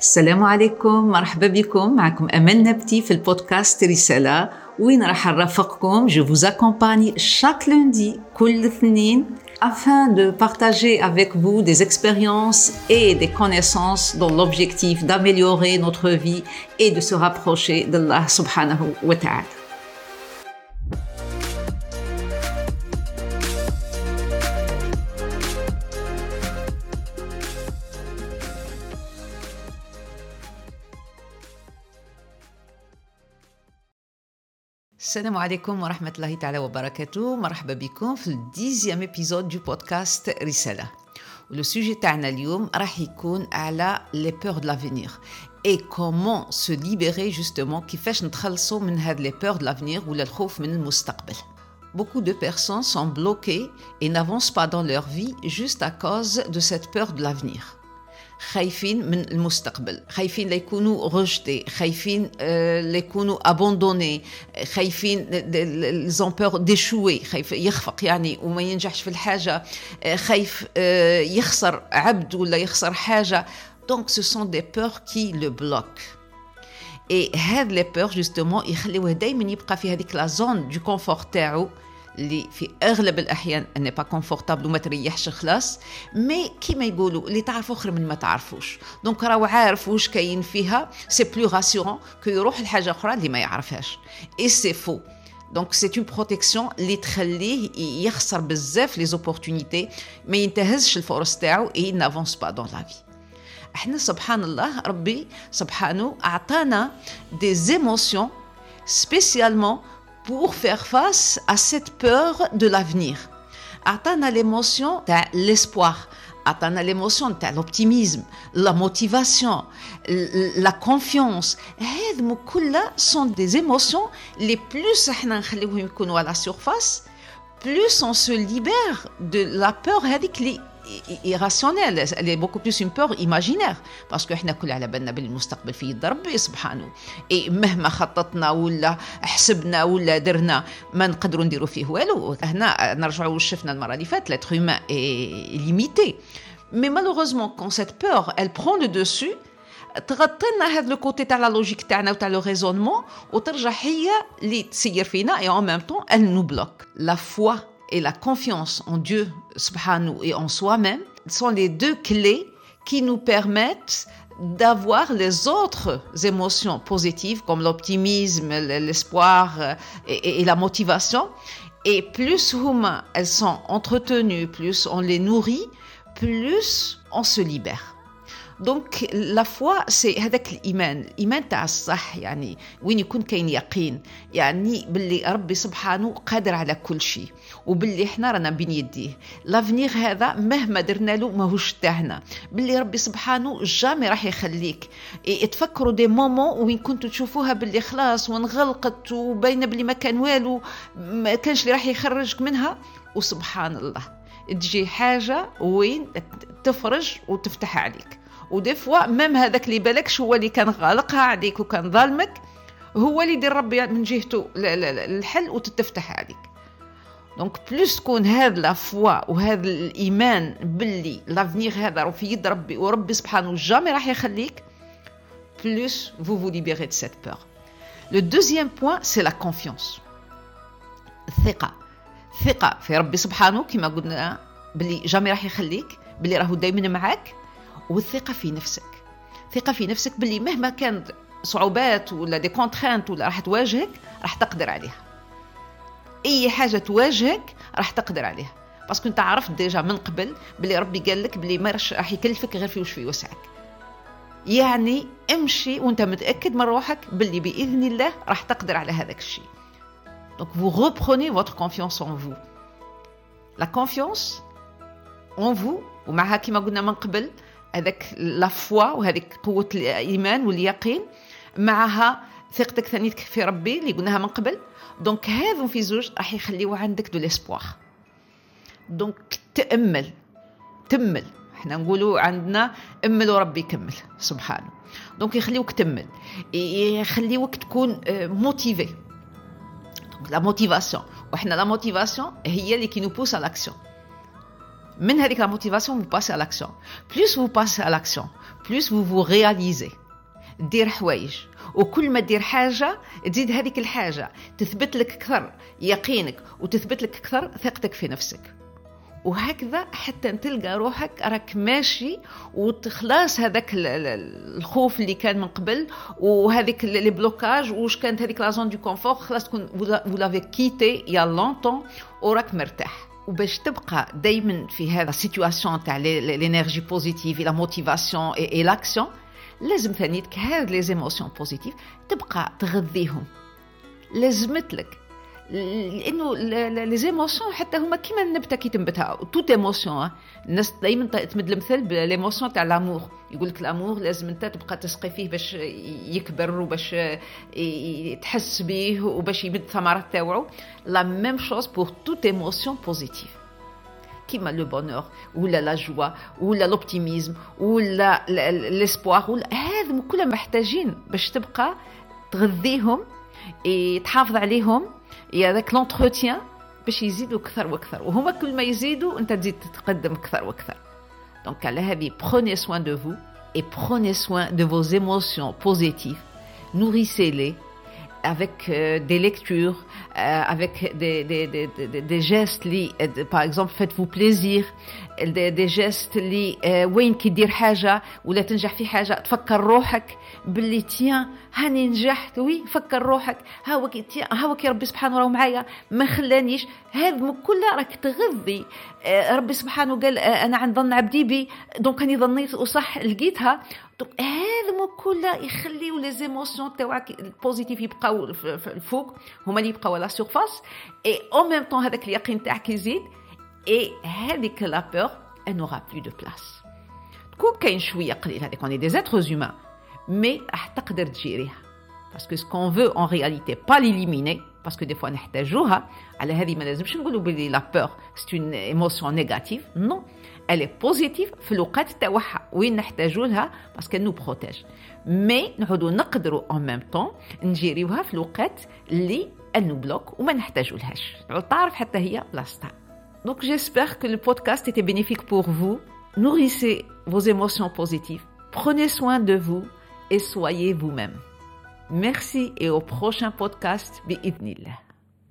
السلام عليكم مرحبا بكم معكم أمل نبتي في البودكاست رسالة وين راح نرافقكم جو vous accompagne chaque lundi كل اثنين afin de partager avec vous des expériences et des connaissances dans l'objectif d'améliorer notre vie et de se rapprocher d'Allah subhanahu wa ta'ala. Salam alaikum wa rahmatullahi ta'ala wa barakatuh. Marhaba bikoum في dixième épisode du podcast Risala. Le sujet تاعنا اليوم راح يكون على les peurs de l'avenir et comment se libérer justement كيفاش نتخلصوا من هاد les peurs de l'avenir ولا الخوف من المستقبل. Beaucoup de personnes sont bloquées et n'avancent pas dans leur vie juste à cause de cette peur de l'avenir. خايفين من المستقبل خايفين ليكونوا رجتي خايفين اللي يكونوا abandonnés خايفين ils ont peur d'échouer خايف يخفق يعني وما ينجحش في الحاجة خايف يخسر عبد ولا يخسر حاجة. donc ce sont des peurs qui le bloquent et هاد les peurs justement يخليوه دائما يبقى في هذيك la zone de confort تاعو. اللي في أغلب الأحيان elle n'est pas confortable وما تريحش خلاص. mais كيما يقولوا اللي تعرفوا خير من ما تعرفوش. donc راهو عارف واش كاين فيها. c'est plus rassurant que يروح لحاجة أخرى اللي ما يعرفهاش. et c'est faux donc c'est une protection اللي تخليه يخسر بزاف les opportunités ما ينتهزش الفرص تاعو et n'avance pas dans la vie إحنا سبحان الله ربي سبحانه أعطانا des émotions spécialement pour faire face à cette peur de l'avenir. Atteindre l'émotion l'espoir, atteindre l'émotion l'optimisme, la motivation, la confiance. Ces sont des émotions les plus à la surface, plus on se libère de la peur irrationnelle elle est beaucoup plus une peur imaginaire parce que احنا كل على بالنا بالمستقبل في يد ربي سبحانه اي مهما خططنا ولا حسبنا ولا درنا ما نقدروا نديروا فيه والو هنا نرجعوا شفنا المره اللي فاتت l'être humain est limité mais malheureusement quand cette peur elle prend le dessus تغطي لنا هذا الكوتي تاع لا لوجيك تاعنا وتاع لو ريزونمون وترجع هي اللي تسير فينا اي اون ميم طون elle nous bloque la foi et la confiance en Dieu et en soi-même sont les deux clés qui nous permettent d'avoir les autres émotions positives comme l'optimisme, l'espoir et, et, la motivation. Et plus elles sont entretenues, plus on les nourrit, plus on se libère. donc la foi c'est هذاك الإيمان. الايمان تاع الصح يعني وين يكون كاين يقين. يعني باللي ربي سبحانه قادر على كل شيء. وباللي إحنا رانا بين يديه. l'avenir هذا مهما درنا له ماهوش تاعنا باللي ربي سبحانه jamais راح يخليك. تفكروا des moments وين كنتوا تشوفوها باللي خلاص وانغلقت وباينة باللي ما كان والو ما كانش اللي راح يخرجك منها. وسبحان الله. تجي حاجة وين؟ تفرج وتفتح عليك. و des fois même هذاك اللي بالكش هو اللي كان غالقها عليك وكان ظالمك. هو اللي يدير ربي من جهته الحل وتتفتح عليك donc plus تكون هذا la foi وهذا الإيمان باللي l'avenir هذا في يد ربي وربي سبحانه jamais راح يخليك plus vous vous libérez de cette peur le deuxième point c'est la confiance الثقة. ثقه في ربي سبحانه كما قلنا باللي jamais راح يخليك باللي راهو دايما معاك. والثقة في نفسك. ثقة في نفسك باللي مهما كانت صعوبات ولا des contraintes ولا راح تواجهك راح تقدر عليها. أي حاجة تواجهك راح تقدر عليها. parce que أنت عرفت déjà من قبل باللي ربي قال لك باللي ما راح يكلفك غير في وش في وسعك. يعني امشي وأنت متأكد من روحك باللي بإذن الله راح تقدر على هذاك الشيء. donc vous reprenez votre confiance en vous. La confiance en vous ومعها كما قلنا من قبل هذاك la foi وهذيك قوة الإيمان واليقين معها ثقتك ثانيتك في ربي اللي قلناها من قبل. donc هذو في زوج راح يخليو عندك de l'espoir donc تأمل تمل. إحنا نقولوا عندنا أمل وربي يكمل. سبحانه. donc يخليوك تمل. يخليوك تكون motivé donc la motivation وحنا la motivation هي اللي qui nous pousse à l'action من هذيك la motivation vous passez à l'action. Plus vous passez à l'action plus vous vous réalisez. دير حوايج وكل ما دير حاجة تزيد هذيك الحاجة تثبت لك أكثر يقينك وتثبت لك أكثر ثقتك في نفسك وهكذا حتى تلقى روحك راك ماشي وتخلاص هذاك الخوف اللي كان من قبل وهذيك les blocages واش كانت هذيك la zone de confort خلاص تكون vous l'avez quittée il y a longtemps وراك مرتاح وباش تبقى دائما في هذا ال situation تاع l'énergie positive la motivation et l'action لازم ثانيتك هاد les émotions positives تبقى تغذيهم. لازمت لك لأنه les émotions حتى هما كيما النبتة كي تنبتها. toute émotion الناس دائما تمد المثل ب l'émotion تاع l'amour يقول لك l'amour لازم أنت تبقى تسقي فيه باش يكبر وباش تحس به وباش يمد الثمرات تاوعو la même chose pour toute émotion positive كيما le bonheur ولا la joie ولا l'optimisme ولا l'espoir ولا هذم كلها محتاجين باش تبقى تغذيهم تحافظ عليهم. هذاك لونتروتيان باش يزيدوا اكثر واكثر وهما كل ما يزيدوا انت تزيد تتقدم اكثر واكثر دونك على هذه prenez soin de vous et prenez soin de vos émotions positives nourrissez-les avec euh, des lectures, euh, avec des, des, des, des gestes li, euh, par exemple faites-vous plaisir des, des gestes li وين كي دير حاجة ولا تنجح في حاجة تفكر روحك باللي tiens هاني نجحت oui فكر روحك هاو كي ربي سبحانه راه معايا ما خلانيش هذا كلها راك تغذي ربي سبحانه قال أنا عند ظن عبدي بي donc اني ظنيت وصح لقيتها donc هذا كلها يخليو les émotions تاعك ال positives يبقاو الفوق هما اللي يبقاو la surface et au même temps هذاك اليقين تاعك يزيد et هذيك la peur elle n'aura plus de place تكون كاين شوية قليل هذيك on est des êtres humains mais راح تقدر تجيريها. parce que ce qu'on veut en réalité pas l'éliminer parce que des fois نحتاجوها على هذه ما لازمش نقولوا بلي la peur c'est une émotion négative non elle est positive في الوقت تاعها وين نحتاجو لها parce que nous protège mais نعودو نقدروا en même temps نجيريوها في الوقت اللي elle nous bloque وما نحتاجو لهاش تعرف حتى هي بلاصتها Donc j'espère que le podcast était bénéfique pour vous. Nourrissez vos émotions positives. Prenez soin de vous et soyez vous-même. Merci et au prochain podcast. Bi'idnillah.